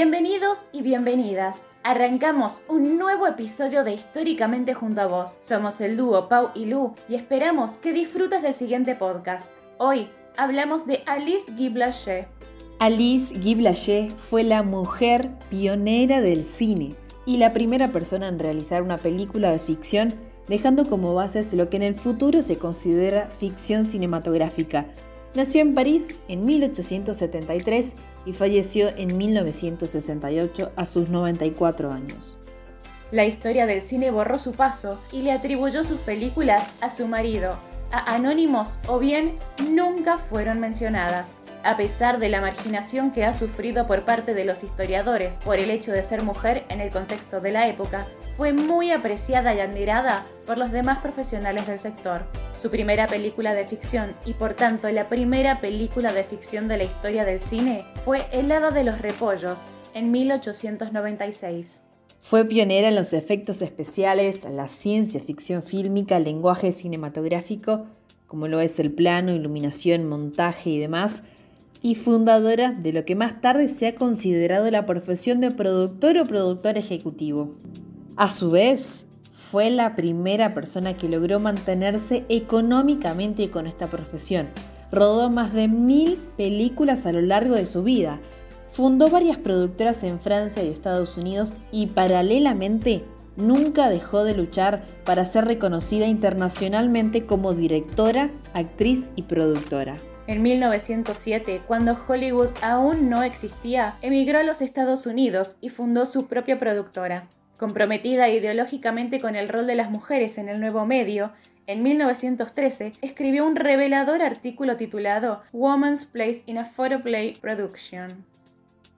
Bienvenidos y bienvenidas. Arrancamos un nuevo episodio de Históricamente junto a vos. Somos el dúo Pau y Lu y esperamos que disfrutes del siguiente podcast. Hoy hablamos de Alice Guy Blaché. Alice Guy Blaché fue la mujer pionera del cine y la primera persona en realizar una película de ficción dejando como bases lo que en el futuro se considera ficción cinematográfica. Nació en París en 1873 y falleció en 1968 a sus 94 años. La historia del cine borró su paso y le atribuyó sus películas a su marido, a anónimos o bien nunca fueron mencionadas. A pesar de la marginación que ha sufrido por parte de los historiadores por el hecho de ser mujer en el contexto de la época, fue muy apreciada y admirada por los demás profesionales del sector. Su primera película de ficción y por tanto la primera película de ficción de la historia del cine fue El hada de los repollos en 1896. Fue pionera en los efectos especiales, la ciencia ficción fílmica, el lenguaje cinematográfico, como lo es el plano, iluminación, montaje y demás, y fundadora de lo que más tarde se ha considerado la profesión de productor o productor ejecutivo. A su vez, fue la primera persona que logró mantenerse económicamente con esta profesión. Rodó más de mil películas a lo largo de su vida. Fundó varias productoras en Francia y Estados Unidos y paralelamente nunca dejó de luchar para ser reconocida internacionalmente como directora, actriz y productora. En 1907, cuando Hollywood aún no existía, emigró a los Estados Unidos y fundó su propia productora. Comprometida ideológicamente con el rol de las mujeres en el nuevo medio, en 1913 escribió un revelador artículo titulado Woman's Place in a Photoplay Production.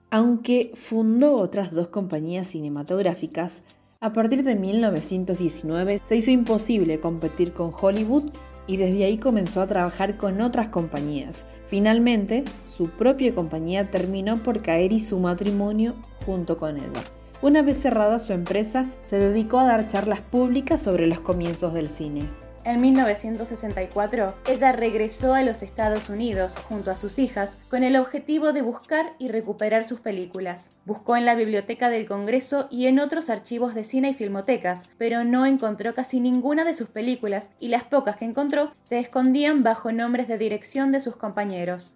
Aunque fundó otras dos compañías cinematográficas, a partir de 1919 se hizo imposible competir con Hollywood y desde ahí comenzó a trabajar con otras compañías. Finalmente, su propia compañía terminó por caer y su matrimonio junto con ella. Una vez cerrada su empresa, se dedicó a dar charlas públicas sobre los comienzos del cine. En 1964, ella regresó a los Estados Unidos junto a sus hijas con el objetivo de buscar y recuperar sus películas. Buscó en la Biblioteca del Congreso y en otros archivos de cine y filmotecas, pero no encontró casi ninguna de sus películas y las pocas que encontró se escondían bajo nombres de dirección de sus compañeros.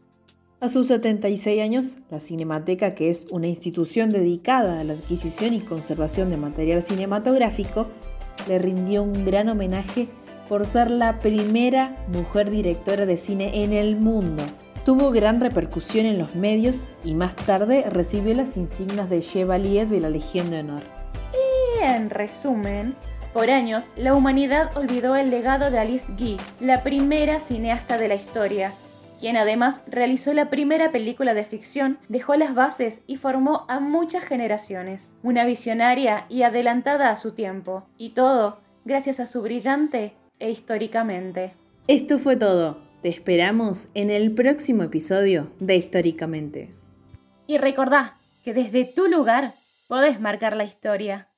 A sus 76 años, la Cinemateca, que es una institución dedicada a la adquisición y conservación de material cinematográfico, le rindió un gran homenaje por ser la primera mujer directora de cine en el mundo. Tuvo gran repercusión en los medios y más tarde recibió las insignias de Chevalier de la Legión de Honor. Y en resumen, por años la humanidad olvidó el legado de Alice Guy, la primera cineasta de la historia, quien además realizó la primera película de ficción, dejó las bases y formó a muchas generaciones. Una visionaria y adelantada a su tiempo. Y todo gracias a su brillante e históricamente. Esto fue todo. Te esperamos en el próximo episodio de Históricamente. Y recordá que desde tu lugar podés marcar la historia.